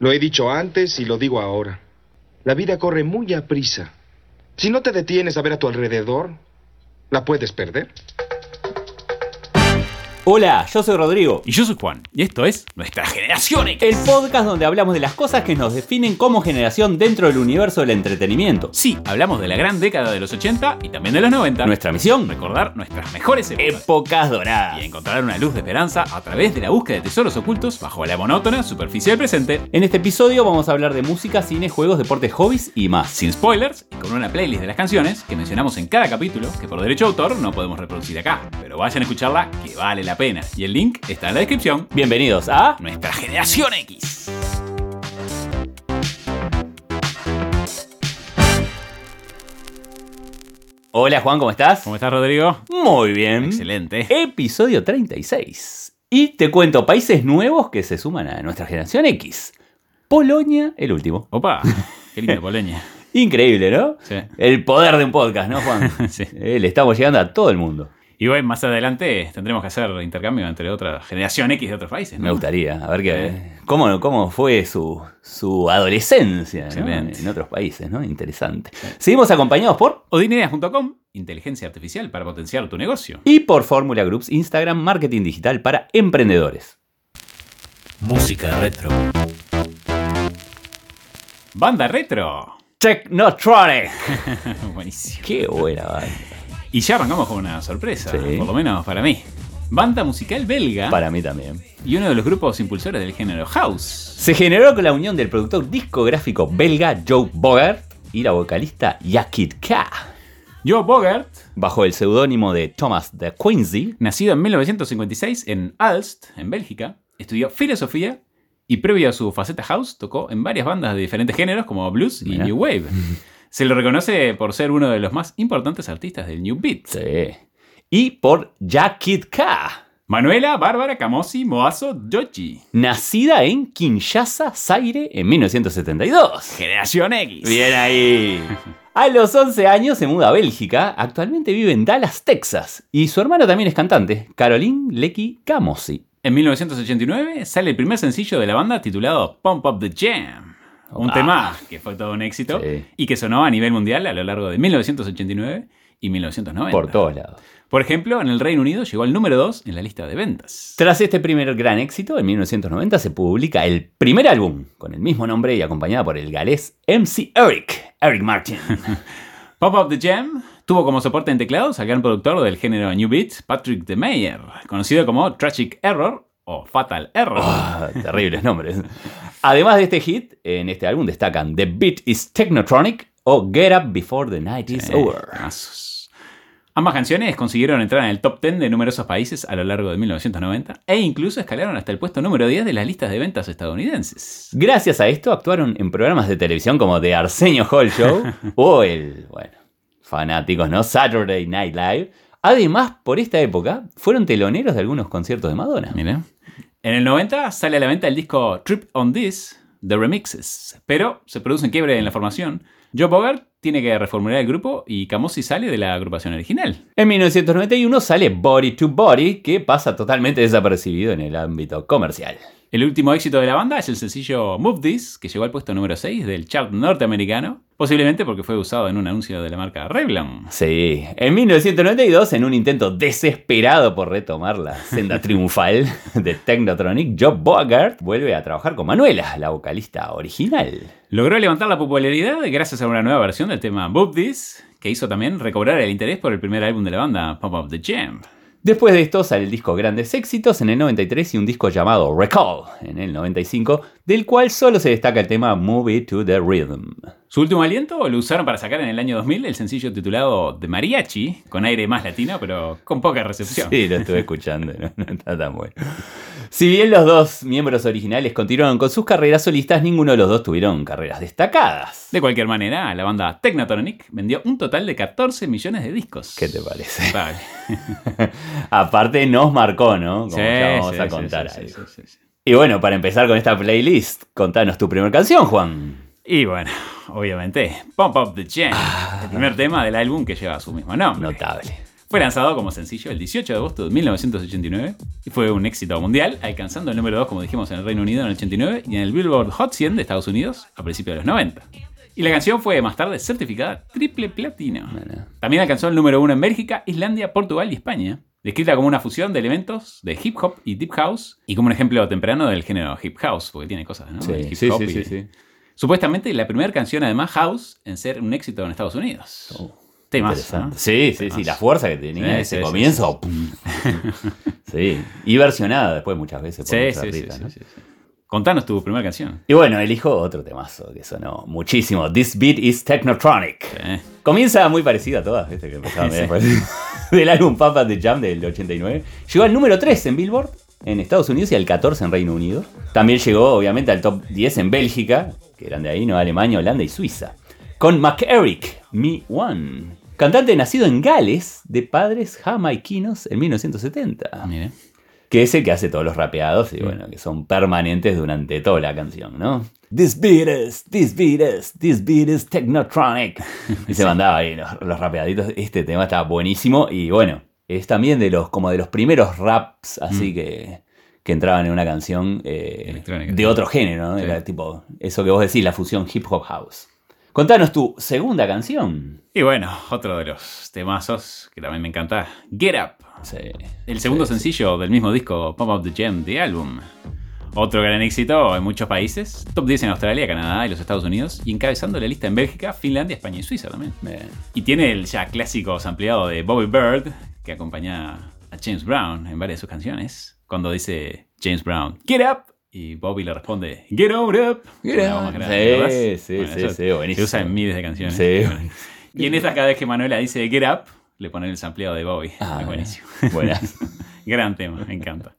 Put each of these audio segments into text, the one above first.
Lo he dicho antes y lo digo ahora. La vida corre muy a prisa. Si no te detienes a ver a tu alrededor, la puedes perder. Hola, yo soy Rodrigo. Y yo soy Juan, y esto es Nuestra Generación X. El podcast donde hablamos de las cosas que nos definen como generación dentro del universo del entretenimiento. Sí, hablamos de la gran década de los 80 y también de los 90. Nuestra misión, recordar nuestras mejores épocas. épocas doradas. Y encontrar una luz de esperanza a través de la búsqueda de tesoros ocultos bajo la monótona superficie del presente. En este episodio vamos a hablar de música, cine, juegos, deportes, hobbies y más. Sin spoilers y con una playlist de las canciones que mencionamos en cada capítulo, que por derecho de autor no podemos reproducir acá. Pero vayan a escucharla que vale la pena. Y el link está en la descripción. Bienvenidos a Nuestra Generación X. Hola Juan, ¿cómo estás? ¿Cómo estás, Rodrigo? Muy bien. Excelente. Episodio 36. Y te cuento países nuevos que se suman a nuestra generación X. Polonia, el último. Opa, qué linda Polonia. Increíble, ¿no? Sí. El poder de un podcast, ¿no, Juan? Sí. Eh, le estamos llegando a todo el mundo. Y bueno, más adelante tendremos que hacer intercambio entre otra generación X de otros países, ¿no? Me gustaría, a ver qué, cómo, cómo fue su, su adolescencia en otros países, ¿no? Interesante. Seguimos acompañados por Odineas.com, inteligencia artificial para potenciar tu negocio. y por Fórmula Groups Instagram Marketing Digital para Emprendedores. Música retro. Banda retro. Technotronic. Buenísimo. Qué buena banda. Y ya arrancamos con una sorpresa, Sí. por lo menos para mí. Banda musical belga Para mí también. y uno de los grupos impulsores del género house. Se generó con la unión del productor discográfico belga Joe Bogart y la vocalista Yakit K. Joe Bogart, Bajo el seudónimo de Thomas de Quincy, nacido en 1956 en Aalst, en Bélgica, estudió filosofía y previo a su faceta house tocó en varias bandas de diferentes géneros como blues y Mira. new wave. Se lo reconoce por ser uno de los más importantes artistas del new beat. sí. y por Yakit K. Manuela Bárbara Camosi Moazo Dochi. Nacida en Kinshasa, Zaire, en 1972. Generación X. Bien ahí. A los 11 años se muda a Bélgica, actualmente vive en Dallas, Texas, y su hermana también es cantante, Caroline Lecky Camosi. En 1989 sale el primer sencillo de la banda titulado Pump Up the Jam. Un Ah. tema que fue todo un éxito Sí. y que sonó a nivel mundial a lo largo de 1989 y 1990. Por todos lados. Por ejemplo, en el Reino Unido llegó al número 2 en la lista de ventas. Tras este primer gran éxito, en 1990 se publica el primer álbum, con el mismo nombre y acompañada por el galés MC Eric, Eric Martin. Pump Up the Jam tuvo como soporte en teclados al gran productor del género New Beat, Patrick de Meyer, conocido como Tragic Error o Fatal Error. Ah, terribles nombres. Además de este hit, en este álbum destacan The Beat is Technotronic o Get Up Before the Night is Over. Ambas canciones consiguieron entrar en el top 10 de numerosos países a lo largo de 1990 e incluso escalaron hasta el puesto número 10 de las listas de ventas estadounidenses. Gracias a esto actuaron en programas de televisión como The Arsenio Hall Show o el, bueno, fanáticos, ¿no? Saturday Night Live. Además, por esta época, fueron teloneros de algunos conciertos de Madonna. Mira. En el 90 sale a la venta el disco Trip on This, The Remixes, pero se produce un quiebre en la formación. Joe Bogart tiene que reformular el grupo y Camosi sale de la agrupación original. En 1991 sale Body to Body, que pasa totalmente desapercibido en el ámbito comercial. El último éxito de la banda es el sencillo Move This, que llegó al puesto número 6 del chart norteamericano, posiblemente porque fue usado en un anuncio de la marca Revlon. Sí, en 1992, en un intento desesperado por retomar la senda triunfal de Technotronic, Joe Bogart vuelve a trabajar con Manuela, la vocalista original. Logró levantar la popularidad gracias a una nueva versión del tema Move This, que hizo también recobrar el interés por el primer álbum de la banda, Pump Up the Jam. Después de esto sale el disco Grandes Éxitos en el 93 y un disco llamado Recall en el 95, del cual solo se destaca el tema Move It to the Rhythm. Su último aliento lo usaron para sacar en el año 2000 el sencillo titulado The Mariachi, con aire más latino, pero con poca recepción. Sí, lo estuve escuchando, no, no está tan bueno. Si bien los dos miembros originales continuaron con sus carreras solistas, ninguno de los dos tuvieron carreras destacadas. De cualquier manera, la banda Technotronic vendió un total de 14 millones de discos. ¿Qué te parece? Vale. Aparte nos marcó, ¿no? Como Sí, ya vamos sí, a contar sí, algo. sí, sí, sí. Y bueno, para empezar con esta playlist, contanos tu primera canción, Juan. Y bueno, obviamente, Pump Up the Jam, el primer tema del álbum que lleva su mismo nombre. Notable. Fue lanzado como sencillo el 18 de agosto de 1989 y fue un éxito mundial, alcanzando el número 2, como dijimos, en el Reino Unido en el 89 y en el Billboard Hot 100 de Estados Unidos a principios de los 90. Y la canción fue más tarde certificada triple platino. Bueno. También alcanzó el número 1 en Bélgica, Islandia, Portugal y España. Descrita como una fusión de elementos de hip hop y deep house y como un ejemplo temprano del género hip house, porque tiene cosas, ¿no? Sí, hip sí, hop sí, y- sí, sí. Supuestamente la primera canción, además, house, en ser un éxito en Estados Unidos. Oh, ¿no? Sí, sí, sí, la fuerza que tenía Sí, ese sí, comienzo. Sí, y versionada después muchas veces por sí. Contanos tu primera canción. Y bueno, elijo otro temazo que sonó muchísimo. This beat is Technotronic. Comienza muy parecida a todas, ¿viste? Que empezaba. Del álbum Up the Jam del 89. Llegó al número 3 en Billboard en Estados Unidos y al 14 en Reino Unido. También llegó, obviamente, al top 10 en Bélgica, que eran de ahí, ¿no? Alemania, Holanda y Suiza. Con McEric, Me One. Cantante nacido en Gales, de padres jamaiquinos en 1970 mire. que es el que hace todos los rapeados y bueno, que son permanentes durante toda la canción, ¿no? This beat is, this beat is, this beat is Technotronic. Y se mandaba ahí los, los rapeaditos. Este tema estaba buenísimo y bueno, es también de los, como de los primeros raps así que, que entraban en una canción eh, de otro género, ¿no? Sí. Era tipo, eso que vos decís, la fusión hip hop house. Contanos tu segunda canción. Y bueno, otro de los temazos que también me encanta, Get Up. Sí. El segundo Sí, sí. sencillo del mismo disco, Pump Up the Jam, The Album. Otro gran éxito en muchos países, top 10 en Australia, Canadá y los Estados Unidos, y encabezando la lista en Bélgica, Finlandia, España y Suiza también. Bien. Y tiene el ya clásico sampleado de Bobby Bird, que acompaña a James Brown en varias de sus canciones, cuando dice James Brown, Get Up, y Bobby le responde, Get on up. Get on. Sí, sí, Bueno, sí, sí, buenísimo. Se usa en miles de canciones. Sí. Y en esta cada vez que Manuela dice Get Up, le ponen el sampleado de Bobby. Ah, buenísimo. Buenas. Gran tema, me encanta.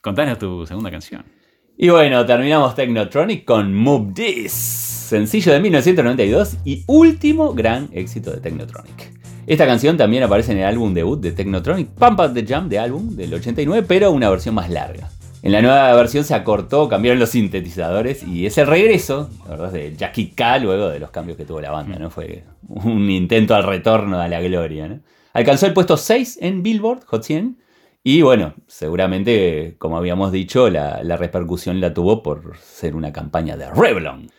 Contanos tu segunda canción. Y bueno, terminamos Technotronic con Move This, sencillo de 1992 y último gran éxito de Technotronic. Esta canción también aparece en el álbum debut de Technotronic, Pump Up the Jam de álbum del 89, pero una versión más larga. En la nueva versión se acortó, cambiaron los sintetizadores y es el regreso, la verdad, de Jackie K luego de los cambios que tuvo la banda, ¿no? Fue un intento al retorno a la gloria, ¿no? Alcanzó el puesto 6 en Billboard Hot 100 y bueno, seguramente, como habíamos dicho, la, la repercusión la tuvo por ser una campaña de Revlon.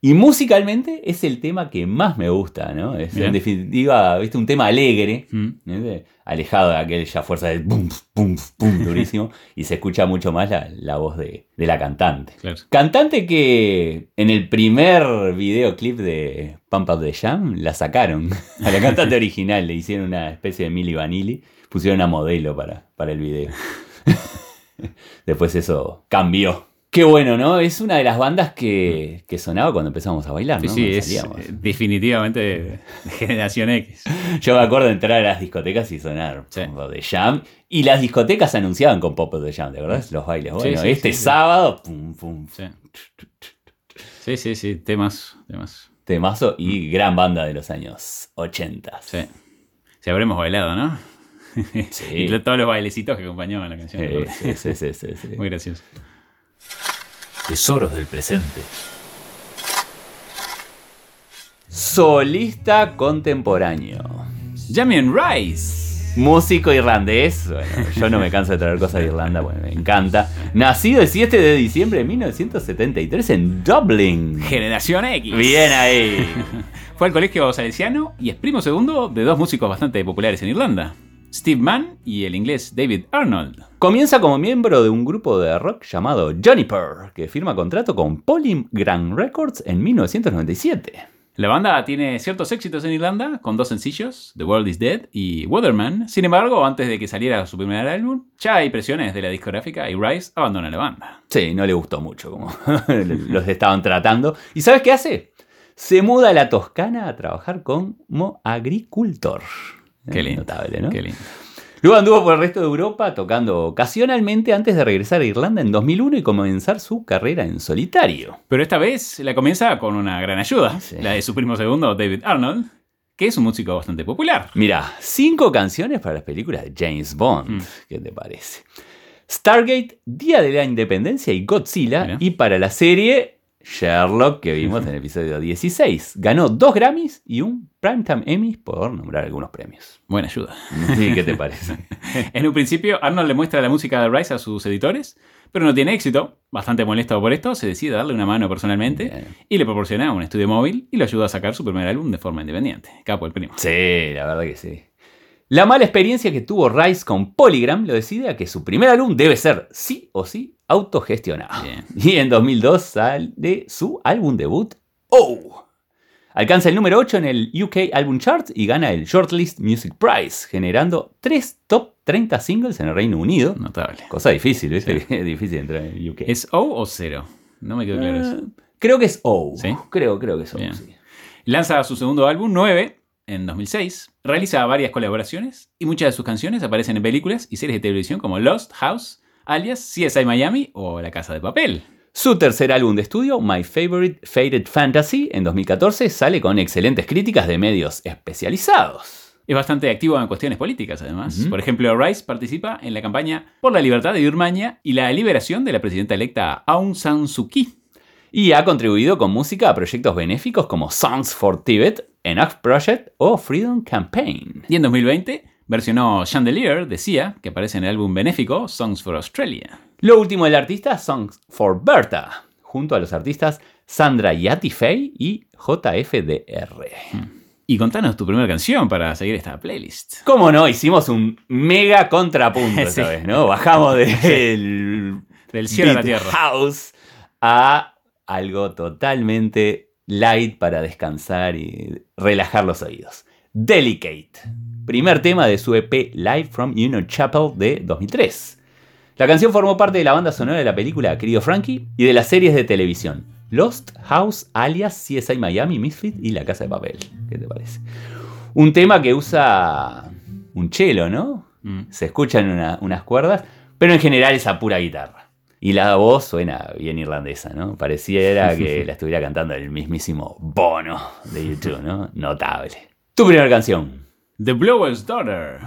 Y musicalmente es el tema que más me gusta, ¿no? Es en definitiva, viste, un tema alegre, Mm. ¿viste? alejado de aquella fuerza del pum, pum, pum, durísimo, y se escucha mucho más la, la voz de, de la cantante. Claro. Cantante que en el primer videoclip de Pump Up the Jam la sacaron. A la cantante original le hicieron una especie de Milli Vanilli. Pusieron a modelo para, para el video. Después eso cambió. Qué bueno, ¿no? Es una de las bandas que, que sonaba cuando empezamos a bailar, ¿no? sí, es eh, definitivamente de generación X. Yo me acuerdo de entrar a las discotecas y sonar Sí. Pump the Jam. Y las discotecas anunciaban con Pop the Jam, ¿de verdad? Los bailes. Bueno, sí, este sábado, pum, pum, Sí. Sí, sí, temas, temas. temazo y gran banda de los años 80. Sí. Si habremos bailado, ¿no? Sí. y todos los bailecitos que acompañaban la canción. Sí, sí, sí, sí. Muy gracioso. Tesoros del presente. Solista contemporáneo. Jamie Rice. Músico irlandés. Bueno, yo no me canso de traer cosas de Irlanda, bueno, me encanta. Nacido el 7 de diciembre de 1973 en Dublin. Generación X. Bien ahí. Fue al colegio salesiano y es primo segundo de dos músicos bastante populares en Irlanda. Steve Mann y el inglés David Arnold. Comienza como miembro de un grupo de rock llamado Juniper, que firma contrato con Polygram Records en 1997. La banda tiene ciertos éxitos en Irlanda con dos sencillos, The World is Dead y Weatherman. Sin embargo, antes de que saliera su primer álbum, ya hay presiones de la discográfica y Rice abandona la banda. Sí, no le gustó mucho como los estaban tratando. ¿Y sabes qué hace? Se muda a la Toscana a trabajar como agricultor. Qué lindo. Notable, ¿no? Qué lindo. Luego anduvo por el resto de Europa tocando ocasionalmente antes de regresar a Irlanda en 2001 y comenzar su carrera en solitario. Pero esta vez la comienza con una gran ayuda, Sí. la de su primo segundo, David Arnold, que es un músico bastante popular. Mira, cinco canciones para las películas de James Bond. Mm. ¿Qué te parece? Stargate, Día de la Independencia y Godzilla. Mira. Y para la serie Sherlock que vimos en el episodio 16. Ganó dos Grammys y un Primetime Emmy por nombrar algunos premios. Buena ayuda. Sí, ¿Qué te parece? en un principio, Arnold le muestra la música de Rise a sus editores, pero no tiene éxito. Bastante molesto por esto, se decide darle una mano personalmente Bien. y le proporciona un estudio móvil y lo ayuda a sacar su primer álbum de forma independiente. Capo el primo. Sí, la verdad que sí. La mala experiencia que tuvo Rice con Polygram lo decide a que su primer álbum debe ser sí o sí autogestionado. Bien. Y en 2002 sale su álbum debut, Oh. Alcanza el número 8 en el UK Album Chart y gana el Shortlist Music Prize, generando tres top 30 singles en el Reino Unido. Notable. Cosa difícil, ¿viste? Es difícil entrar en el UK. ¿Es O o cero? No me quedó claro eso. Eh, creo que es O. ¿Sí? Creo, creo que es O. Sí. Lanza su segundo álbum, 9, en 2006. Realiza varias colaboraciones y muchas de sus canciones aparecen en películas y series de televisión como Lost, House, alias CSI Miami o La Casa de Papel. Su tercer álbum de estudio, My Favorite Faded Fantasy, en 2014, sale con excelentes críticas de medios especializados. Es bastante activo en cuestiones políticas, además. Por ejemplo, Rice participa en la campaña por la libertad de Birmania y la liberación de la presidenta electa Aung San Suu Kyi. Y ha contribuido con música a proyectos benéficos como Songs for Tibet, Enough Project o Freedom Campaign. Y en 2020 versionó Chandelier de Sia, que aparece en el álbum benéfico Songs for Australia. Lo último del artista, Songs for Berta, junto a los artistas Sandra Yati Fey y JFDR. Y contanos tu primera canción para seguir esta playlist. ¿Cómo no? Hicimos un mega contrapunto esta Sí. vez, ¿no? Bajamos del Del cielo a la tierra. house a algo totalmente light para descansar y relajar los oídos. Delicate, primer tema de su EP Live from Union Chapel de 2003. La canción formó parte de la banda sonora de la película Querido Frankie y de las series de televisión Lost House, alias CSI Miami, Misfit y La Casa de Papel. ¿Qué te parece? Un tema que usa un cello, ¿no? Mm. Se escuchan una- unas cuerdas, pero en general es a pura guitarra. Y la voz suena bien irlandesa, ¿no? Pareciera que la estuviera cantando el mismísimo Bono de YouTube, ¿no? Notable. Tu primera canción. The Blower's Daughter.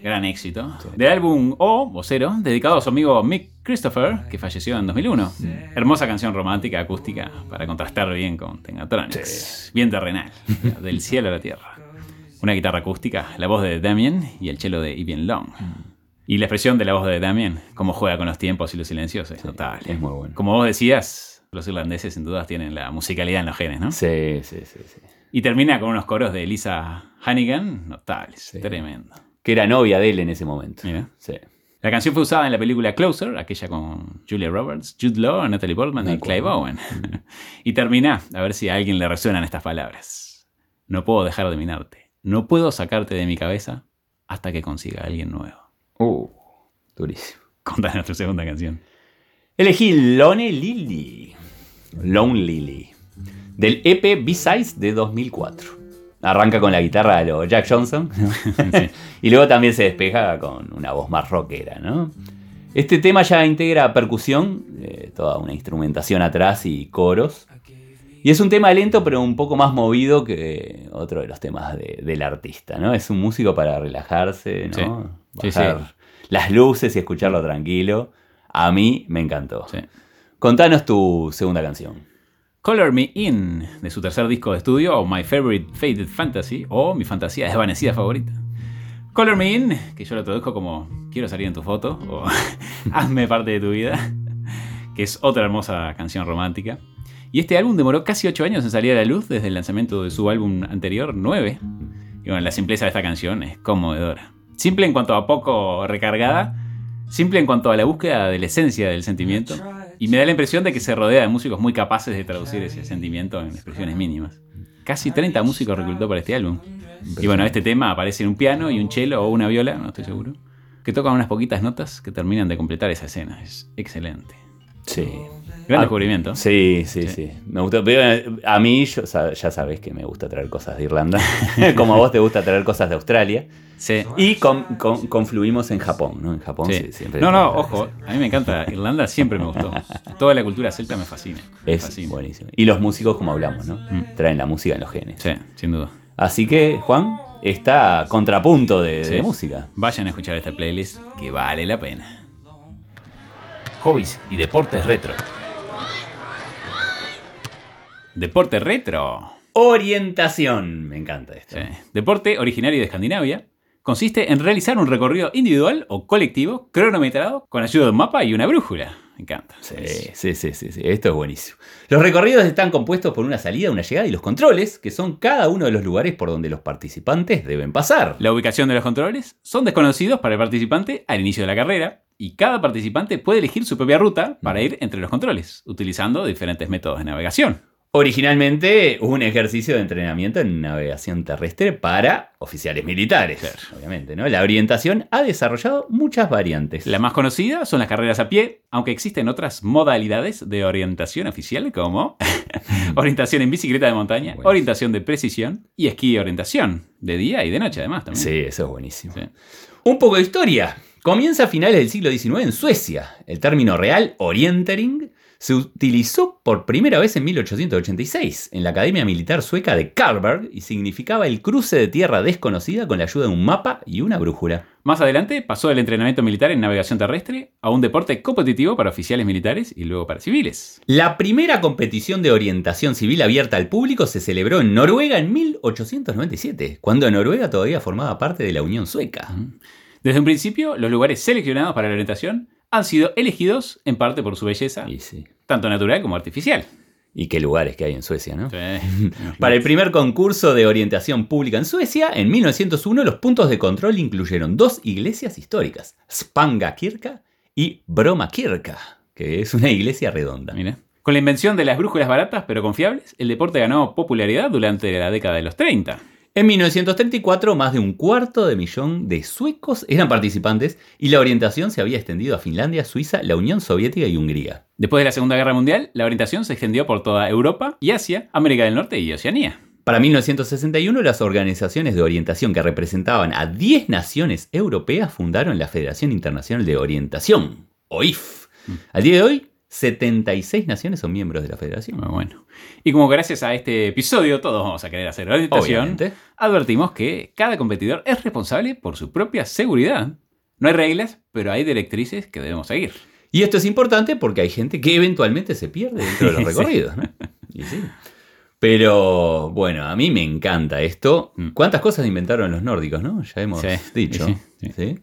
Gran éxito. Del álbum O, o Cero, dedicado a su amigo Mick Christopher, que falleció en 2001. Hermosa canción romántica, acústica, para contrastar bien con Tengatronics. Bien terrenal. Del cielo a la tierra. Una guitarra acústica, la voz de Damien y el cello de Ivan Long. Y la expresión de la voz de Damien, cómo juega con los tiempos y los silencios, es notable. Es muy bueno. Como vos decías, los irlandeses sin dudas tienen la musicalidad en los genes, ¿no? Sí, sí, sí, sí. Y termina con unos coros de Lisa Hannigan, notables, tremendo. Que era novia de él en ese momento. Mira. Sí. La canción fue usada en la película Closer, aquella con Julia Roberts, Jude Law, Natalie Portman y. Clive Owen. y termina, a ver si a alguien le resuenan estas palabras. No puedo dejar de minarte. No puedo sacarte de mi cabeza hasta que consiga a alguien nuevo. Uh, durísimo. Contanos tu segunda canción. Elegí Lone Lily. Lone Lily. Del EP B-Sides de 2004. Arranca con la guitarra de lo Jack Johnson. y luego también se despeja con una voz más rockera, ¿no? Este tema ya integra percusión, eh, toda una instrumentación atrás y coros. Y es un tema lento, pero un poco más movido que otro de los temas de- del artista, ¿no? Es un músico para relajarse, ¿no? Sí, Bajar sí. las luces y escucharlo tranquilo. A mí me encantó. Sí. Contanos tu segunda canción. Color Me In, de su tercer disco de estudio, o My Favorite Faded Fantasy, o Mi Fantasía Desvanecida Favorita. Color Me In, que yo lo traduzco como Quiero salir en tu foto, o Hazme parte de tu vida, que es otra hermosa canción romántica. Y este álbum demoró casi 8 años en salir a la luz desde el lanzamiento de su álbum anterior, 9. Y bueno, la simpleza de esta canción es conmovedora. Simple en cuanto a poco recargada, simple en cuanto a la búsqueda de la esencia del sentimiento. Y me da la impresión de que se rodea de músicos muy capaces de traducir ese sentimiento en expresiones mínimas. Casi 30 músicos reclutó para este álbum. Y bueno, este tema aparece en un piano y un cello o una viola, no estoy seguro, que tocan unas poquitas notas que terminan de completar esa escena. Es excelente. Sí. Gran Ah, descubrimiento. Sí, sí, sí, Me. Pero eh, a mí, yo, ya sabes que me gusta traer cosas de Irlanda. Como a vos te gusta traer cosas de Australia. Sí. Y con- con- confluimos en Japón, ¿no? En Japón Sí. sí, siempre. No, no, ojo, a mí me encanta. Irlanda siempre me gustó. Toda la cultura celta me fascina. Me Es fascina. buenísimo. Y los músicos, como hablamos, ¿no? Mm. Traen la música en los genes. Sí, sin duda. Así que, Juan, está contrapunto de, de música. Vayan a escuchar esta playlist que vale la pena. Hobbies y deportes retro. Deporte retro. Orientación. Me encanta esto. Deporte originario de Escandinavia. Consiste en realizar un recorrido individual o colectivo cronometrado con ayuda de un mapa y una brújula. Me encanta. Sí, sí, sí, sí, sí, Esto es buenísimo. Los recorridos están compuestos por una salida, una llegada y los controles, que son cada uno de los lugares por donde los participantes deben pasar. La ubicación de los controles son desconocidos para el participante al inicio de la carrera y cada participante puede elegir su propia ruta para ir entre los controles, utilizando diferentes métodos de navegación. Originalmente un ejercicio de entrenamiento en navegación terrestre para oficiales militares, Claro. obviamente, ¿no? La orientación ha desarrollado muchas variantes. La más conocida son las carreras a pie, aunque existen otras modalidades de orientación oficial como orientación en bicicleta de montaña, orientación de precisión y esquí de orientación, de día y de noche además también. Sí, eso es buenísimo. Sí. Un poco de historia. Comienza a finales del siglo XIX en Suecia. El término real, orientering, se utilizó por primera vez en 1886 en la Academia Militar Sueca de Karlberg y significaba el cruce de tierra desconocida con la ayuda de un mapa y una brújula. Más adelante pasó del entrenamiento militar en navegación terrestre a un deporte competitivo para oficiales militares y luego para civiles. La primera competición de orientación civil abierta al público se celebró en Noruega en 1897, cuando Noruega todavía formaba parte de la Unión Sueca. Desde un principio, los lugares seleccionados para la orientación han sido elegidos en parte por su belleza, sí. Tanto natural como artificial. Y qué lugares que hay en Suecia, ¿no? Sí. Para el primer concurso de orientación pública en Suecia, en 1901 los puntos de control incluyeron dos iglesias históricas, Spangakirka y Bromakirka, que es una iglesia redonda. Mira. Con la invención de las brújulas baratas pero confiables, el deporte ganó popularidad durante la década de los 30. En 1934, más de un cuarto de millón de suecos eran participantes y la orientación se había extendido a Finlandia, Suiza, la Unión Soviética y Hungría. Después de la Segunda Guerra Mundial, la orientación se extendió por toda Europa y Asia, América del Norte y Oceanía. Para 1961, las organizaciones de orientación que representaban a 10 naciones europeas fundaron la Federación Internacional de Orientación, OIF. Al día de hoy, 76 naciones son miembros de la federación. Muy bueno. Y como gracias a este episodio todos vamos a querer hacer orientación, Obviamente. advertimos que cada competidor es responsable por su propia seguridad. No hay reglas, pero hay directrices que debemos seguir. Y esto es importante porque hay gente que eventualmente se pierde dentro de los recorridos. ¿no? Y sí. Pero bueno, a mí me encanta esto. Mm. ¿Cuántas cosas inventaron los nórdicos, no? Ya hemos Sí, dicho. sí, sí. ¿sí?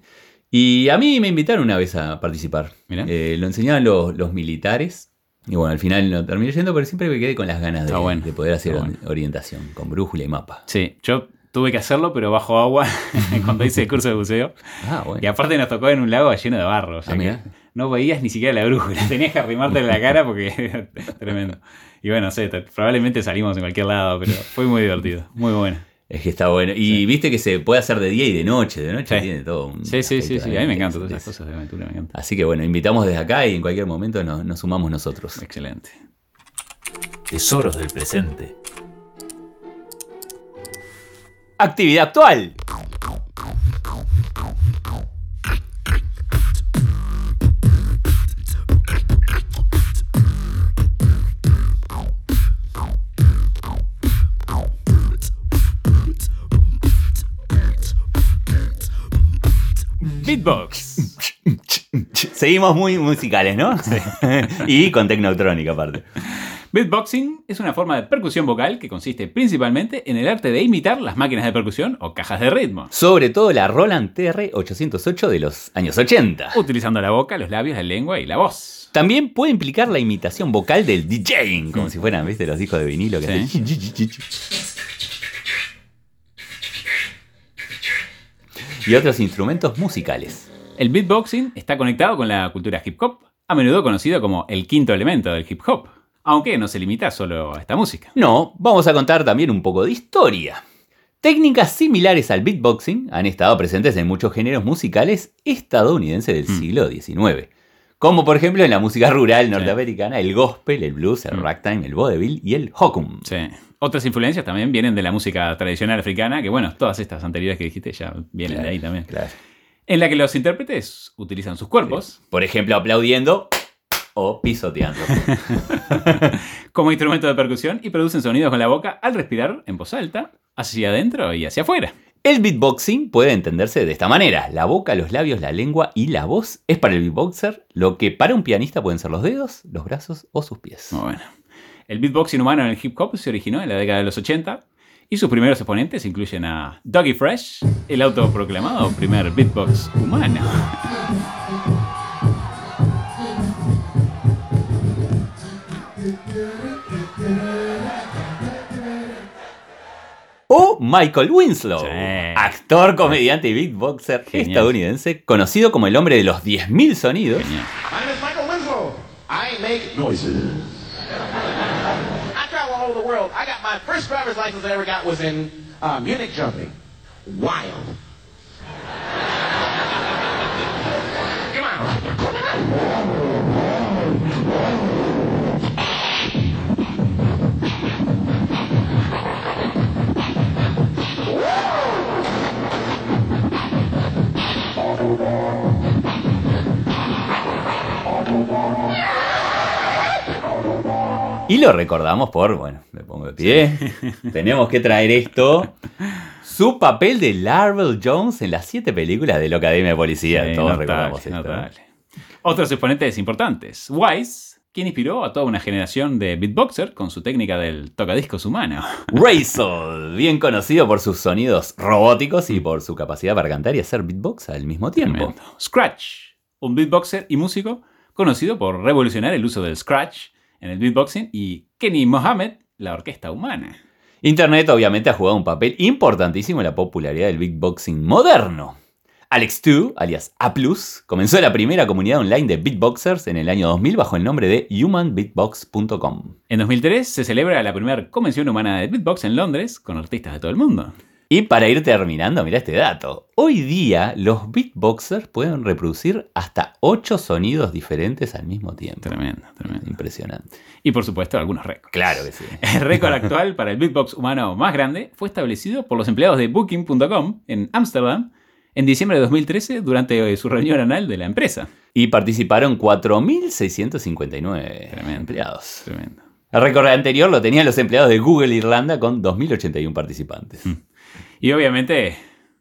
Y a mí me invitaron una vez a participar. Eh, lo enseñaban los, los militares. Y bueno, al final no terminé yendo, pero siempre me quedé con las ganas de, Está bueno, de poder hacer bueno. orientación con brújula y mapa. Sí, yo tuve que hacerlo, pero bajo agua cuando hice el curso de buceo. Ah, bueno. Y aparte nos tocó en un lago lleno de barro. O sea Ah, no veías ni siquiera la brújula. Tenías que arrimarte en la cara porque era tremendo. Y bueno, no sé, te- probablemente salimos en cualquier lado, pero fue muy divertido. Muy bueno. Es que está bueno. Y viste que se puede hacer de día y de noche. De noche Sí. tiene todo un. Sí, sí, sí, sí. A mí me encantan todas esas cosas de aventura, me encanta. Así que bueno, invitamos desde acá y en cualquier momento nos, nos sumamos nosotros. Excelente. Tesoros del presente. Actividad actual. Beatbox. Seguimos muy musicales, ¿no? y con tecnoelectrónica aparte. Beatboxing es una forma de percusión vocal que consiste principalmente en el arte de imitar las máquinas de percusión o cajas de ritmo, Sobre todo la Roland TR-808 de los años 80. utilizando la boca, los labios, la lengua y la voz. También puede implicar la imitación vocal del DJing, como si fueran, ¿viste? Los discos de vinilo que Mm. Sí. hacen- Y otros instrumentos musicales. El beatboxing está conectado con la cultura hip hop, a menudo conocido como el quinto elemento del hip hop, aunque no se limita solo a esta música. No, vamos a contar también un poco de historia. Técnicas similares al beatboxing han estado presentes en muchos géneros musicales estadounidenses del Mm. siglo XIX. Como por ejemplo en la música rural norteamericana, el gospel, el blues, el Mm. ragtime, el vaudeville y el hokum. Sí. Otras influencias también vienen de la música tradicional africana, que bueno, todas estas anteriores que dijiste ya vienen Claro, de ahí también. claro. En la que los intérpretes utilizan sus cuerpos Por ejemplo, aplaudiendo o pisoteando. como instrumento de percusión y producen sonidos con la boca al respirar en voz alta, hacia adentro y hacia afuera. El beatboxing puede entenderse de esta manera. La boca, los labios, la lengua y la voz es para el beatboxer lo que para un pianista pueden ser los dedos, los brazos o sus pies. Muy bueno. El beatboxing humano en el hip hop se originó en la década de los 80 y sus primeros exponentes incluyen a Doggy Fresh, el autoproclamado primer beatbox humano. O Michael Winslow, Sí. actor, comediante y beatboxer Genial. estadounidense, conocido como el hombre de los 10.000 sonidos. Genial. My name is Michael Winslow. I make noises. My first driver's license I ever got was in uh, Munich, Germany. Wild. Come on. Y lo recordamos por, bueno, me pongo de pie. Tenemos que traer esto. Su papel de Larvel Jones en las siete películas de la Academia de Policía. Sí, Todos notable, recordamos esto. notable. Otros exponentes importantes. Wise, quien inspiró a toda una generación de beatboxer con su técnica del tocadiscos humano. Razel, bien conocido por sus sonidos robóticos y por su capacidad para cantar y hacer beatbox al mismo tiempo. Tremendo. Scratch, un beatboxer y músico conocido por revolucionar el uso del scratch en el beatboxing y Kenny Mohammed, la orquesta humana. Internet obviamente ha jugado un papel importantísimo en la popularidad del beatboxing moderno. Alex2, alias A+, comenzó la primera comunidad online de beatboxers en el año 2000 bajo el nombre de humanbeatbox.com. En 2003 se celebra la primera convención humana de beatbox en Londres con artistas de todo el mundo. Y para ir terminando, mira este dato. Hoy día los beatboxers pueden reproducir hasta 8 sonidos diferentes al mismo tiempo. Tremendo, tremendo. Impresionante. Y por supuesto algunos récords. Claro que sí. El récord actual para el beatbox humano más grande fue establecido por los empleados de Booking.com en Ámsterdam en diciembre de 2013 durante su reunión anual de la empresa. Y participaron 4.659 Tremendo. empleados. Tremendo. El récord anterior lo tenían los empleados de Google Irlanda con 2.081 participantes. Y obviamente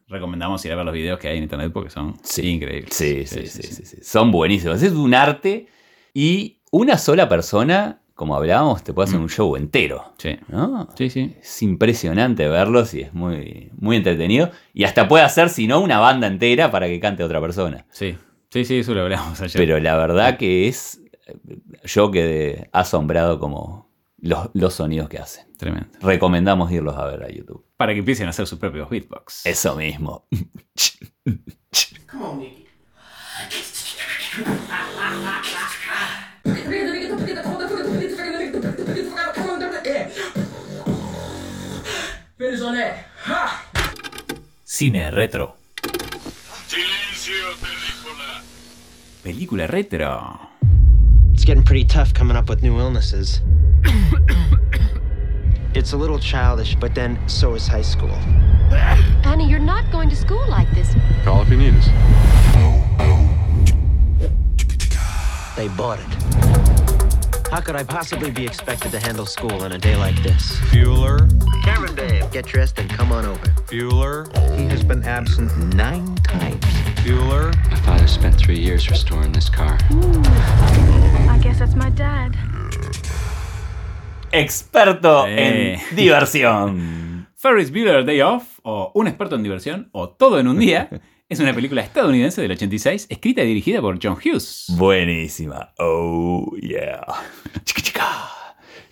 recomendamos ir a ver los videos que hay en internet porque son Sí. increíbles. Sí, sí, sí, sí, sí. Son buenísimos. Es un arte y una sola persona, como hablábamos, te puede hacer un show entero. Sí. ¿no? Sí, sí. Es impresionante verlos y es muy, muy entretenido. Y hasta puede hacer, si no, una banda entera para que cante otra persona. Sí, sí, sí, eso lo hablamos ayer. Pero la verdad que es. Yo quedé asombrado como los, los sonidos que hacen. Tremendo. Recomendamos irlos a ver a YouTube. Para que empiecen a hacer sus propios beatbox. Eso mismo. Cine retro. Película retro. It's getting pretty tough coming up with new illnesses. it's a little childish, but then so is high school. Annie, you're not going to school like this. Call if you need us. They bought it. How could I possibly be expected to handle school on a day like this? Bueller, Cameron, babe, get dressed and come on over. Bueller, He has been absent nine times. Bueller. My father spent three years restoring this car. I guess that's my dad. Experto Eh. en diversión. Ferris Bueller Day Off, o Un experto en diversión, o Todo en un día, es una película estadounidense del 86, escrita y dirigida por John Hughes. Buenísima. Oh, yeah. Chica, chica.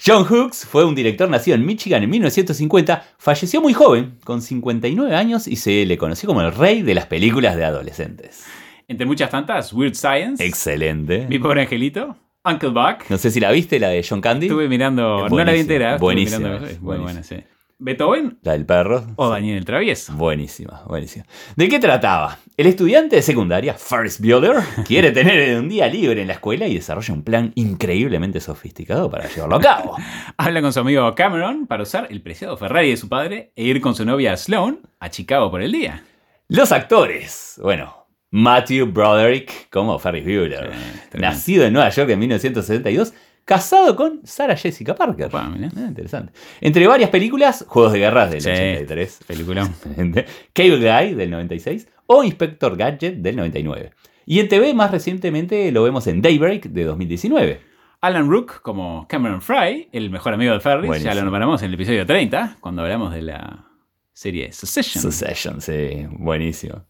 John Hughes fue un director nacido en Michigan en 1950, falleció muy joven, con 59 años, y se le conoció como el rey de las películas de adolescentes. Entre muchas tantas, Weird Science, Excelente. Mi pobre angelito, Uncle Buck. No sé si la viste, la de John Candy. Estuve mirando, Es no la vi entera, buenísima, mirando- es muy buena, sí. Beethoven La del perro. o Daniel el Travieso. Buenísima, buenísima. ¿De qué trataba? El estudiante de secundaria, Ferris Bueller, quiere tener un día libre en la escuela y desarrolla un plan increíblemente sofisticado para llevarlo a cabo. Habla con su amigo Cameron para usar el preciado Ferrari de su padre e ir con su novia Sloan a Chicago por el día. Los actores. Bueno, Matthew Broderick como Ferris Bueller. Nacido en Nueva York en 1972, casado con Sarah Jessica Parker. Mirá. Ah, interesante. Entre varias películas, Juegos de Guerra del Sí, 83. Peliculón. Excelente. Cable Guy del 96 o Inspector Gadget del 99. Y en TV más recientemente lo vemos en Daybreak de 2019. Alan Rook como Cameron Fry, el mejor amigo de Ferris. Buenísimo. Ya lo nombramos en el episodio 30, cuando hablamos de la serie Succession. Succession, sí, buenísimo.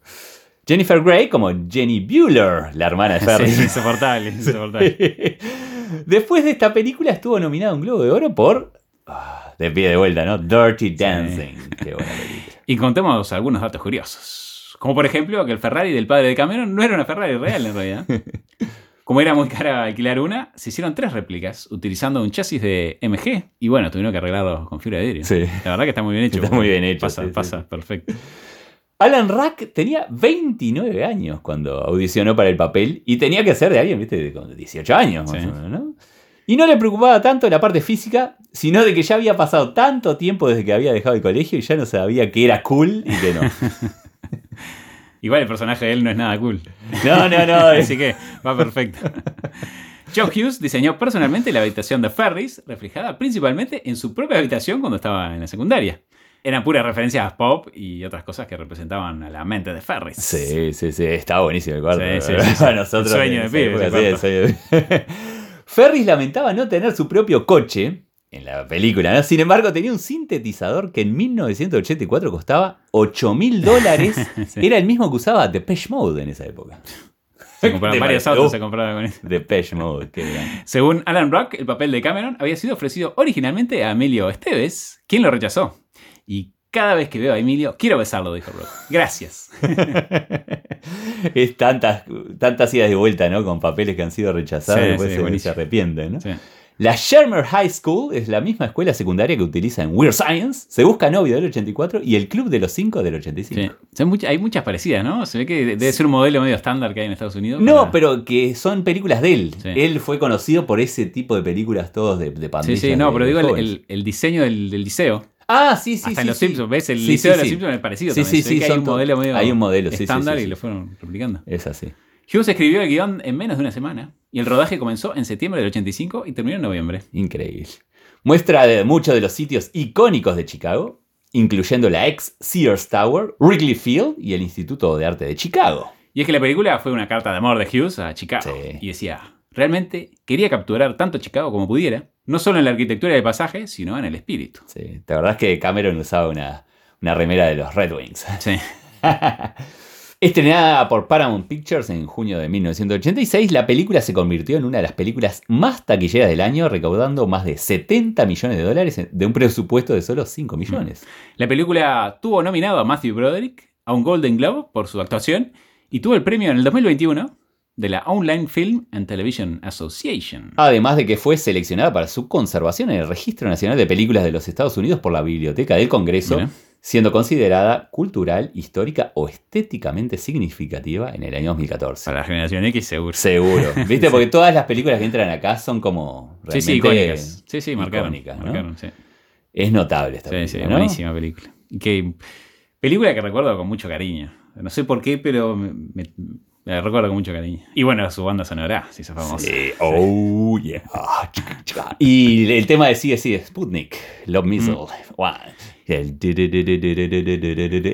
Jennifer Grey como Jenny Bueller, la hermana de Sí, Ferris. insoportable, insoportable. Después de esta película estuvo nominado a un Globo de Oro por... ah, de pie de vuelta, ¿no? Dirty Dancing. Qué buena película. Y contemos algunos datos curiosos. Como por ejemplo que el Ferrari del padre de Cameron no era una Ferrari real en realidad. Como era muy cara alquilar una, se hicieron tres réplicas utilizando un chasis de MG. Y bueno, tuvieron que arreglarlo con fibra de vidrio. Sí. La verdad que está muy bien hecho. Está muy bien hecho, Pasa, sí, sí, pasa, sí. perfecto. Alan Rack tenía 29 años cuando audicionó para el papel y tenía que ser de alguien, viste, de como 18 años más Sí. o menos, ¿no? Y no le preocupaba tanto la parte física, sino de que ya había pasado tanto tiempo desde que había dejado el colegio y ya no sabía que era cool y que no. Igual el personaje de él no es nada cool. No, no, no. Así que va perfecto. John Hughes diseñó personalmente la habitación de Ferris, reflejada principalmente en su propia habitación cuando estaba en la secundaria. Eran puras referencias pop y otras cosas que representaban a la mente de Ferris. Sí, sí, sí, estaba buenísimo el cuarto. Sí, sí, sí, nosotros. El sueño de esa pibe, época, ese sí, el sueño de- Ferris lamentaba no tener su propio coche en la película, ¿no? Sin embargo, tenía un sintetizador que en 1984 costaba 8 mil dólares. Era el mismo que usaba Depeche Mode en esa época. Se compraban De varios autos, Oh. se compraban con eso. Depeche Mode, qué gran. Según Alan Rock, el papel de Cameron había sido ofrecido originalmente a Emilio Esteves, quien lo rechazó. Y cada vez que veo a Emilio, quiero besarlo, dijo Rock. Gracias. es tantas, tantas idas de vuelta, ¿no? Con papeles que han sido rechazados Sí, y después sí, se, se arrepienten, ¿no? Sí. La Shermer High School es la misma escuela secundaria que utiliza en Weird Science, Se Busca Novio del 84 y el Club de los Cinco del 85. Sí. Hay muchas parecidas, ¿no? Se ve que debe ser un modelo medio estándar que hay en Estados Unidos. No, pero que son películas de él. Sí. Él fue conocido por ese tipo de películas todos de, de Sí, pandillas. sí, no, de- pero digo el, jóvenes. el- el diseño del, del liceo. Ah, sí, sí, Hasta sí. en los sí. Simpsons, ¿ves? El Sí, liceo de los. Simpsons es parecido Sí, también. sí, sí, hay un modelo medio hay un modelo, sí, sí, estándar y lo fueron replicando. Es así. Hughes escribió el guion en menos de una semana y el rodaje comenzó en septiembre del 85 y terminó en noviembre. Increíble. Muestra de muchos de los sitios icónicos de Chicago, incluyendo la ex Sears Tower, Wrigley Field y el Instituto de Arte de Chicago. Y es que la película fue una carta de amor de Hughes a Chicago. Sí. Y decía, realmente quería capturar tanto Chicago como pudiera, no solo en la arquitectura del pasaje, sino en el espíritu. Sí, ¿te acordás que Cameron usaba una, una remera de los Red Wings? Sí. Estrenada por Paramount Pictures en junio de 1986, la película se convirtió en una de las películas más taquilleras del año, recaudando más de 70 millones de dólares de un presupuesto de solo 5 millones. La película tuvo nominado a Matthew Broderick a un Golden Globe por su actuación y tuvo el premio en el 2021 de la Online Film and Television Association. Además de que fue seleccionada para su conservación en el Registro Nacional de Películas de los Estados Unidos por la Biblioteca del Congreso, Mira. siendo considerada cultural, histórica o estéticamente significativa en el año 2014. Para la generación X seguro. Seguro. ¿Viste? Porque todas las películas que entran acá son como. Sí, sí, realmente icónicas. Sí, sí, marcaron. icónicas, ¿no? marcaron, sí. Es notable esta Sí, película. sí, ¿no? buenísima película. Que, película que recuerdo con mucho cariño. No sé por qué, pero me, me- la recuerdo con mucho cariño. Y bueno, su banda sonora se hizo famosa. Sí, oh yeah. Ah. Y el tema de sí, sí, Sputnik, Love Missile. Wow. El...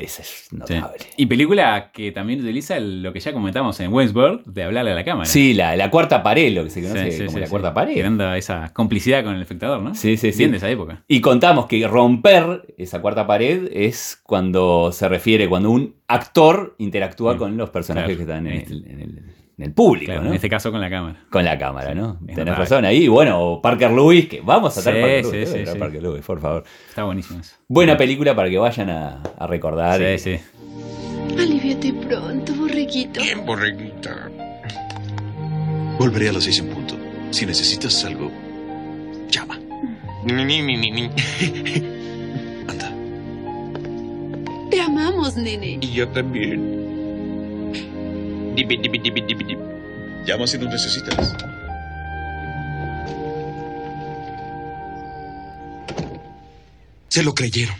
Esa es notable. Y película que también utiliza lo que ya comentamos en Westworld, de hablarle a la cámara. Sí, la, la cuarta pared, lo que se conoce sí, como la cuarta pared. Creando esa complicidad con el espectador, ¿no? Sí, sí, sí. Bien de esa época. Y contamos que romper esa cuarta pared es cuando se refiere, cuando un actor interactúa con los personajes que están en en el en el público, Claro, ¿no? En este caso con la cámara. Con la cámara, ¿no? Tenés notable. razón ahí. Y bueno, o Parker Lewis, que vamos a Sí, traer Parker sí, Lewis. sí, traer sí. Parker Lewis, por favor. Está buenísimo eso. Buena película para que vayan a, a recordar. Sí, y- sí. Aliviate pronto, borreguito. Bien, borreguita. Volveré a las seis en punto. Si necesitas algo, llama. Ni, ni, ni, ni, ni. Anda. Te amamos, nene. Y yo también. Dibi, dibi, dibi. Llama si nos necesitas. Se lo creyeron.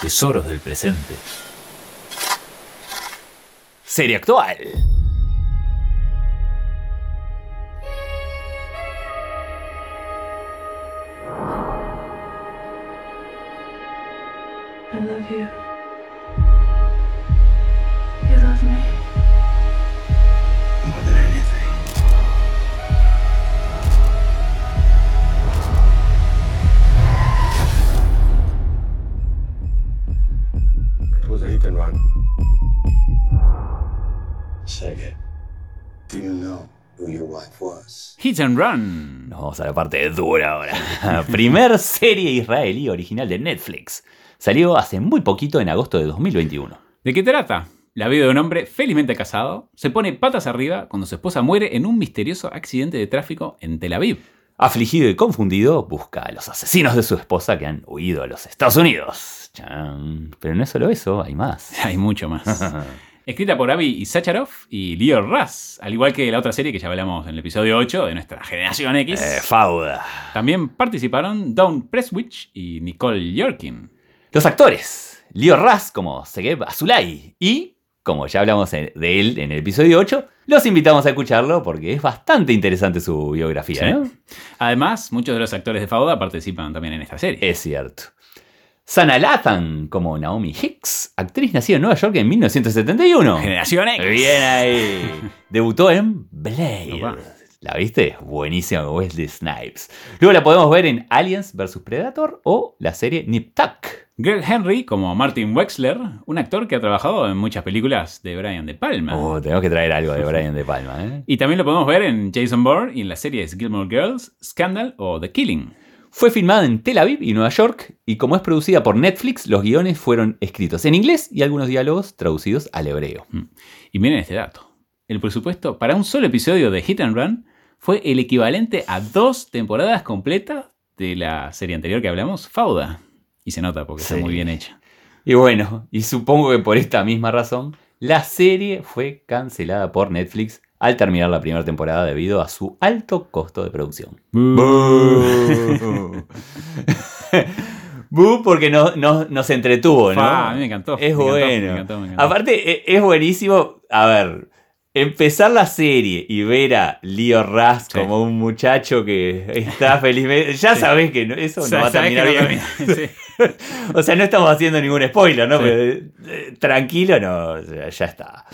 Tesoros del presente. Serie actual. And Run. Nos vamos a la parte dura ahora. Primer serie israelí original de Netflix. Salió hace muy poquito en agosto de 2021. ¿De qué trata? La vida de un hombre felizmente casado se pone patas arriba cuando su esposa muere en un misterioso accidente de tráfico en Tel Aviv. Afligido y confundido, busca a los asesinos de su esposa que han huido a los Estados Unidos. Pero no es solo eso, hay más. Hay mucho más. Escrita por Avi Isacharov y Leo Russ, al igual que la otra serie que ya hablamos en el episodio 8 de nuestra generación X. Eh, Fauda. También participaron Dawn Presswich y Nicole Yorkin. Los actores. Leo Russ como Segeb Azulay y, como ya hablamos de él en el episodio 8, los invitamos a escucharlo porque es bastante interesante su biografía, Sí. ¿no? Además, muchos de los actores de Fauda participan también en esta serie. Es cierto. Sana Lathan como Naomi Hicks, actriz nacida en Nueva York en 1971. Generación X. Bien ahí. Debutó en Blade. Opa. ¿La viste? Buenísima Wesley Snipes. Luego la podemos ver en Aliens vs Predator o la serie Nip Tuck. Greg Henry como Martin Wexler, un actor que ha trabajado en muchas películas de Brian De Palma. Oh, tenemos que traer algo de Brian De Palma, ¿eh? Y también lo podemos ver en Jason Bourne y en las series Gilmore Girls, Scandal o The Killing. Fue filmada en Tel Aviv y Nueva York y como es producida por Netflix, los guiones fueron escritos en inglés y algunos diálogos traducidos al hebreo. Y miren este dato. El presupuesto para un solo episodio de Hit and Run fue el equivalente a dos temporadas completas de la serie anterior que hablamos, Fauda. Y se nota porque Sí. está muy bien hecha. Y bueno, y supongo que por esta misma razón, la serie fue cancelada por Netflix al terminar la primera temporada debido a su alto costo de producción. Boo. Boo porque no, no- nos entretuvo, ¿no? Fa, a mí me encantó, Es me encantó, bueno. me encantó, me encantó. Aparte, e- es buenísimo. A ver, empezar la serie y ver a Leo Sí. como un muchacho que está feliz. Ya sabes que no- eso no va a Sabés que terminar bien. sí. O sea, no estamos haciendo ningún spoiler, ¿no? Sí. Pero, eh, tranquilo, no, ya está.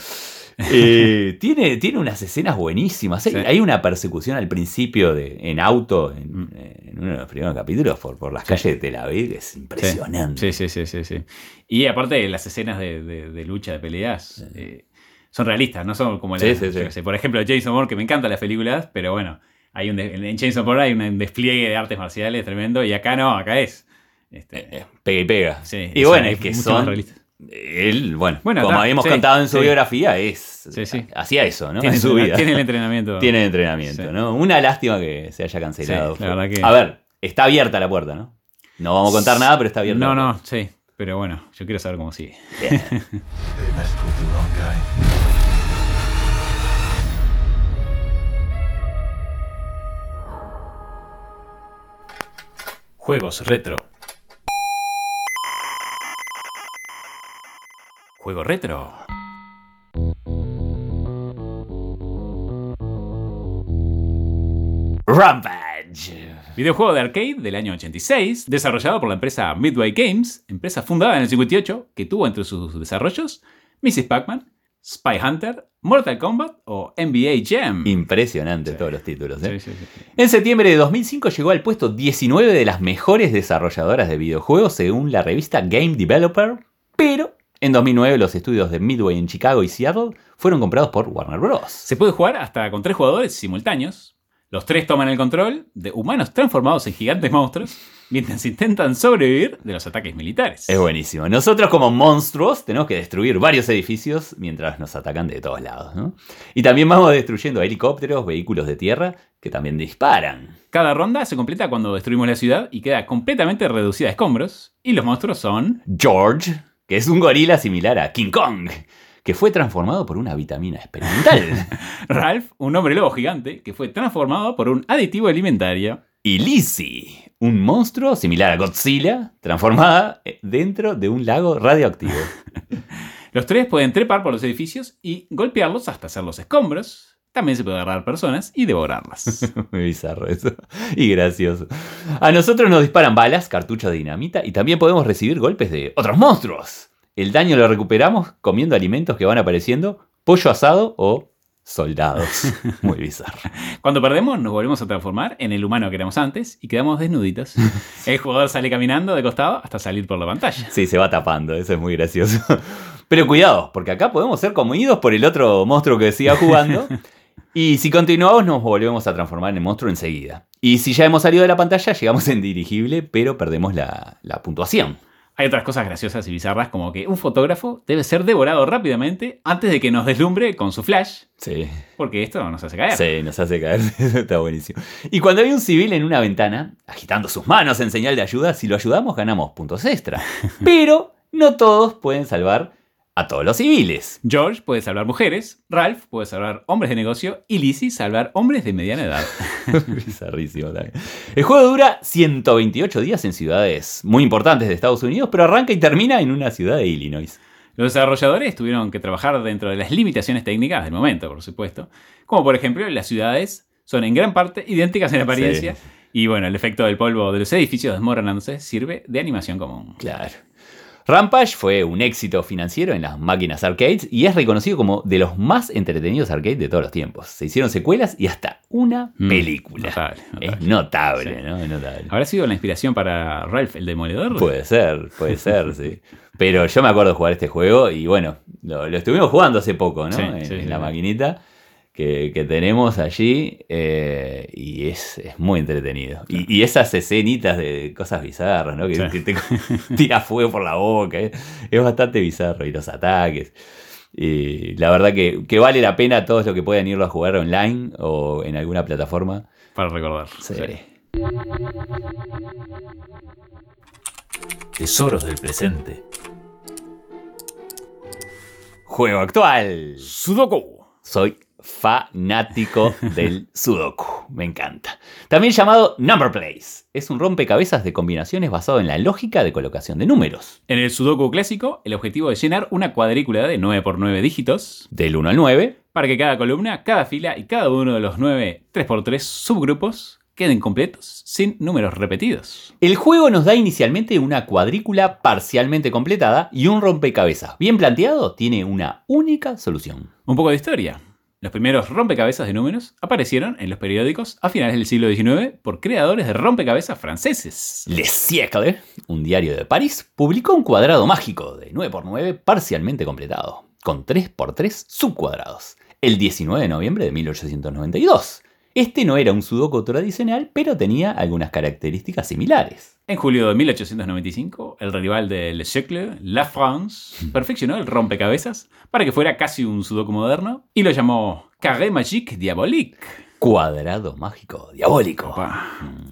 Eh, tiene, tiene unas escenas buenísimas. Hay, Sí. hay una persecución al principio de, en auto, en, Mm. en uno de los primeros capítulos, por, por las calles de Tel Aviv, que es impresionante. Sí, sí, sí, sí, sí. Y aparte las escenas de, de- de lucha, de peleas, eh, son realistas, no son como las, sé, por ejemplo, Jason Bourne, que me encantan las películas, pero bueno, hay un en Jason Bourne hay un despliegue de artes marciales tremendo y acá no, acá es. Este, Eh, Pega y pega. Sí, y bueno, es que son. Él, bueno, Bueno, como está, habíamos sí, contado en su sí. biografía, es. Sí, sí. Hacía eso, ¿no? tiene, en su vida. tiene el entrenamiento. Tiene entrenamiento, Sí. ¿no? Una lástima que se haya cancelado. Sí, la verdad que- A ver, está abierta la puerta, ¿no? No vamos a contar nada, pero está abierta. No, la no, sí, pero bueno, yo quiero saber cómo sigue. Juegos retro. Juego retro. Rampage. Videojuego de arcade del año 86, desarrollado por la empresa Midway Games, empresa fundada en el 58, que tuvo entre sus desarrollos Mrs. Pac-Man, Spy Hunter, Mortal Kombat o NBA Jam. Impresionante todos los títulos. ¿eh? Sí, sí, sí. En septiembre de 2005 llegó al puesto 19 de las mejores desarrolladoras de videojuegos según la revista Game Developer, pero en 2009 los estudios de Midway en Chicago y Seattle fueron comprados por Warner Bros. Se puede jugar hasta con tres jugadores simultáneos. Los tres toman el control de humanos transformados en gigantes monstruos mientras intentan sobrevivir de los ataques militares. Es buenísimo. Nosotros como monstruos tenemos que destruir varios edificios mientras nos atacan de todos lados. ¿no? Y también vamos destruyendo helicópteros, vehículos de tierra que también disparan. Cada ronda se completa cuando destruimos la ciudad y queda completamente reducida a escombros. Y los monstruos son George, que es un gorila similar a King Kong, que fue transformado por una vitamina experimental. Ralph, un hombre lobo gigante que fue transformado por un aditivo alimentario. y Lizzie, un monstruo similar a Godzilla, transformada dentro de un lago radioactivo. Los tres pueden trepar por los edificios y golpearlos hasta hacerlos escombros. También se puede agarrar personas y devorarlas. Muy bizarro eso. Y gracioso. A nosotros nos disparan balas, cartuchos de dinamita y también podemos recibir golpes de otros monstruos. El daño lo recuperamos comiendo alimentos que van apareciendo, pollo asado o soldados. Muy bizarro. Cuando perdemos, nos volvemos a transformar en el humano que éramos antes y quedamos desnuditos. El jugador sale caminando de costado hasta salir por la pantalla. Sí, se va tapando, eso es muy gracioso. Pero cuidado, porque acá podemos ser comidos por el otro monstruo que siga jugando. Y si continuamos, nos volvemos a transformar en monstruo enseguida. Y si ya hemos salido de la pantalla, llegamos en dirigible, pero perdemos la, la puntuación. Hay otras cosas graciosas y bizarras, como que un fotógrafo debe ser devorado rápidamente antes de que nos deslumbre con su flash, Sí. porque esto nos hace caer. Sí, nos hace caer. Eso está buenísimo. Y cuando hay un civil en una ventana, agitando sus manos en señal de ayuda, si lo ayudamos, ganamos puntos extra. Pero no todos pueden salvar a todos los civiles. George puede salvar mujeres, Ralph puede salvar hombres de negocio y Lizzie salvar hombres de mediana edad. Bizarrísimo también. El juego dura 128 días en ciudades muy importantes de Estados Unidos, pero arranca y termina en una ciudad de Illinois. Los desarrolladores tuvieron que trabajar dentro de las limitaciones técnicas del momento, por supuesto. Como por ejemplo, las ciudades son en gran parte idénticas en apariencia. Sí. Y bueno, el efecto del polvo de los edificios desmoronándose sirve de animación común. Claro. Rampage fue un éxito financiero en las máquinas arcades y es reconocido como de los más entretenidos arcades de todos los tiempos. Se hicieron secuelas y hasta una Mm, película. notable, notable. Es notable, Sí. ¿no? Es notable. ¿Habrá sido la inspiración para Ralph el Demoledor? Puede ser, puede ser, sí. Pero yo me acuerdo jugar este juego y bueno, lo, lo estuvimos jugando hace poco, ¿no? Sí, en, sí, en sí, la maquinita que, que tenemos allí eh, y es, es muy entretenido. Y, y esas escenitas de cosas bizarras, ¿no? Que, Sí. que te tira fuego por la boca, ¿eh? es bastante bizarro. Y los ataques. Y la verdad que, que vale la pena todos los que puedan irlo a jugar online o en alguna plataforma. Para recordar. Sí. Sí. Tesoros del presente. Juego actual. Sudoku. Soy fanático del Sudoku. Me encanta. También llamado Number Place. Es un rompecabezas de combinaciones basado en la lógica de colocación de números. En el Sudoku clásico, el objetivo es llenar una cuadrícula de 9 por 9 dígitos Del 1 al 9. para que cada columna, cada fila y cada uno de los 9 3x3 subgrupos queden completos sin números repetidos. El juego nos da inicialmente una cuadrícula parcialmente completada y un rompecabezas bien planteado tiene una única solución. Un poco de historia. Los primeros rompecabezas de números aparecieron en los periódicos a finales del siglo XIX por creadores de rompecabezas franceses. Le Siècle, un diario de París, publicó un cuadrado mágico de 9x9 parcialmente completado, con 3x3 subcuadrados, el 19 de noviembre de 1892. Este no era un sudoku tradicional, pero tenía algunas características similares. En julio de 1895, el rival de Le Siècle, La France, perfeccionó el rompecabezas para que fuera casi un sudoku moderno y lo llamó Carré Magique Diabolique. Cuadrado mágico diabólico.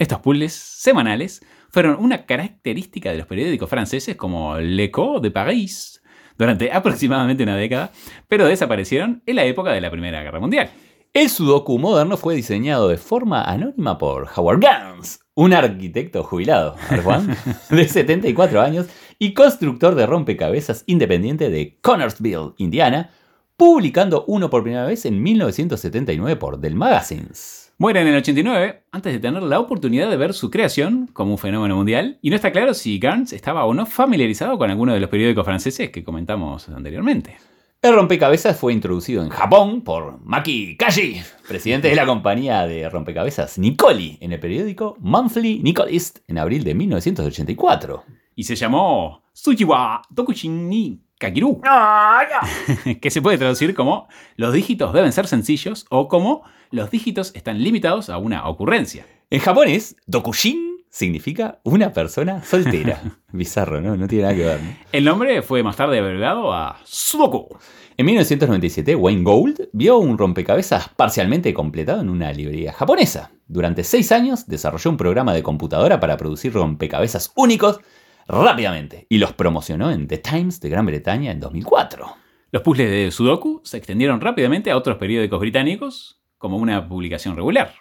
Estos puzzles semanales fueron una característica de los periódicos franceses como L'Echo de París durante aproximadamente una década, pero desaparecieron en la época de la Primera Guerra Mundial. El sudoku moderno fue diseñado de forma anónima por Howard Gans, un arquitecto jubilado, Juan, de 74 años y constructor de rompecabezas independiente de Connorsville, Indiana, publicando uno por primera vez en 1979 por Dell Magazines. Muere en el 89 antes de tener la oportunidad de ver su creación como un fenómeno mundial, y no está claro si Gans estaba o no familiarizado con alguno de los periódicos franceses que comentamos anteriormente. El rompecabezas fue introducido en Japón por Maki Kashi, presidente de la compañía de rompecabezas Nicoli, en el periódico Monthly Nicolist en abril de 1984. Y se llamó Tsuchiwa Tokushin ni Kakiru, que se puede traducir como los dígitos deben ser sencillos o como los dígitos están limitados a una ocurrencia. En japonés, Dokushin significa una persona soltera. Bizarro, ¿no? No tiene nada que ver. ¿no? El nombre fue más tarde abreviado a Sudoku. En 1997, Wayne Gould vio un rompecabezas parcialmente completado en una librería japonesa. Durante seis años desarrolló un programa de computadora para producir rompecabezas únicos rápidamente y los promocionó en The Times de Gran Bretaña en 2004. Los puzzles de Sudoku se extendieron rápidamente a otros periódicos británicos como una publicación regular.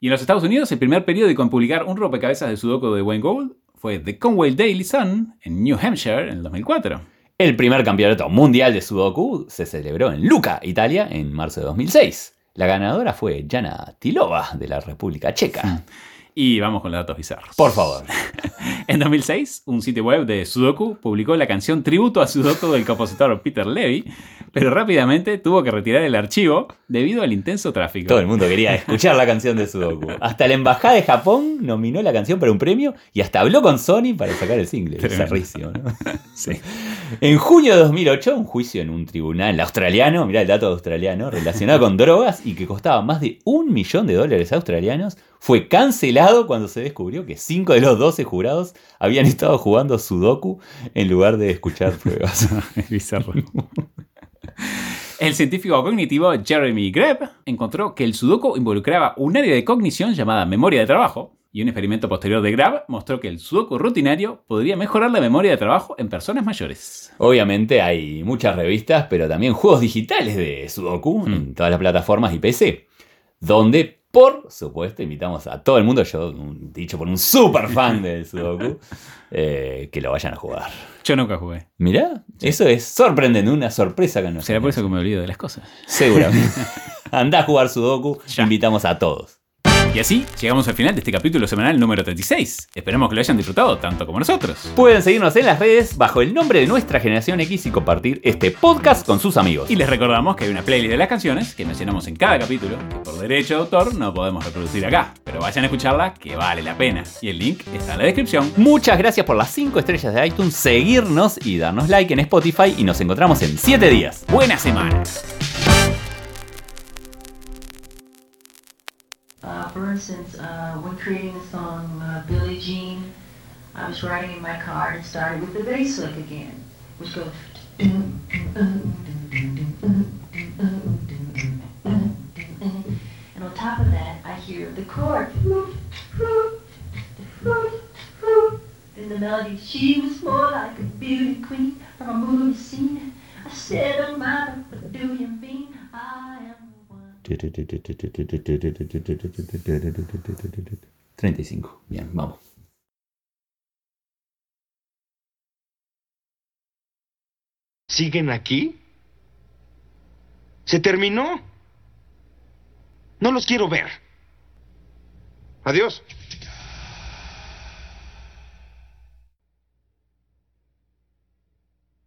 Y en los Estados Unidos, el primer periódico en publicar un rompecabezas de Sudoku de Wayne Gould fue The Conway Daily Sun en New Hampshire en el 2004. El primer campeonato mundial de Sudoku se celebró en Luca, Italia, en marzo de 2006. La ganadora fue Jana Tilova, de la República Checa. Y vamos con los datos bizarros. Por favor. En 2006, un sitio web de Sudoku publicó la canción tributo a Sudoku del compositor Peter Levy, pero rápidamente tuvo que retirar el archivo debido al intenso tráfico. Todo el mundo quería escuchar la canción de Sudoku. Hasta la embajada de Japón nominó la canción para un premio y hasta habló con Sony para sacar el single. Bizarrísimo, ¿no? Sí. En junio de 2008, un juicio en un tribunal australiano, mirá el dato australiano, relacionado con drogas y que costaba más de un millón de dólares australianos, fue cancelado cuando se descubrió que cinco de los 12 jurados habían estado jugando Sudoku en lugar de escuchar pruebas. Es bizarro. El científico cognitivo Jeremy Greb encontró que el sudoku involucraba un área de cognición llamada memoria de trabajo, y un experimento posterior de Grab mostró que el sudoku rutinario podría mejorar la memoria de trabajo en personas mayores. Obviamente hay muchas revistas, pero también juegos digitales de Sudoku Mm. en todas las plataformas y PC, donde por supuesto invitamos a todo el mundo, yo dicho por un super fan del Sudoku, eh, que lo vayan a jugar. Yo nunca jugué. Mirá, eso es sorprendente, una sorpresa que nos Será por eso que me olvido de las cosas. Seguramente. Andá a jugar Sudoku, invitamos a todos. Y así llegamos al final de este capítulo semanal número 36. Esperemos que lo hayan disfrutado tanto como nosotros. Pueden seguirnos en las redes bajo el nombre de nuestra generación X y compartir este podcast con sus amigos. Y les recordamos que hay una playlist de las canciones que mencionamos en cada capítulo, que por derecho de autor no podemos reproducir acá. Pero vayan a escucharla, que vale la pena. Y el link está en la descripción. Muchas gracias por las 5 estrellas de iTunes, seguirnos y darnos like en Spotify y nos encontramos en 7 días. Buena semana. Uh, for instance, uh, when creating the song uh, Billie Jean, I was writing in my car and started with the bass lick again, which goes. And on top of that, I hear the chord. Then the melody, she was more like a beauty queen from a movie scene. I said, oh my, what do you mean? I 35. Bien, vamos. ¿Siguen aquí? ¿Se terminó? No los quiero ver. Adiós.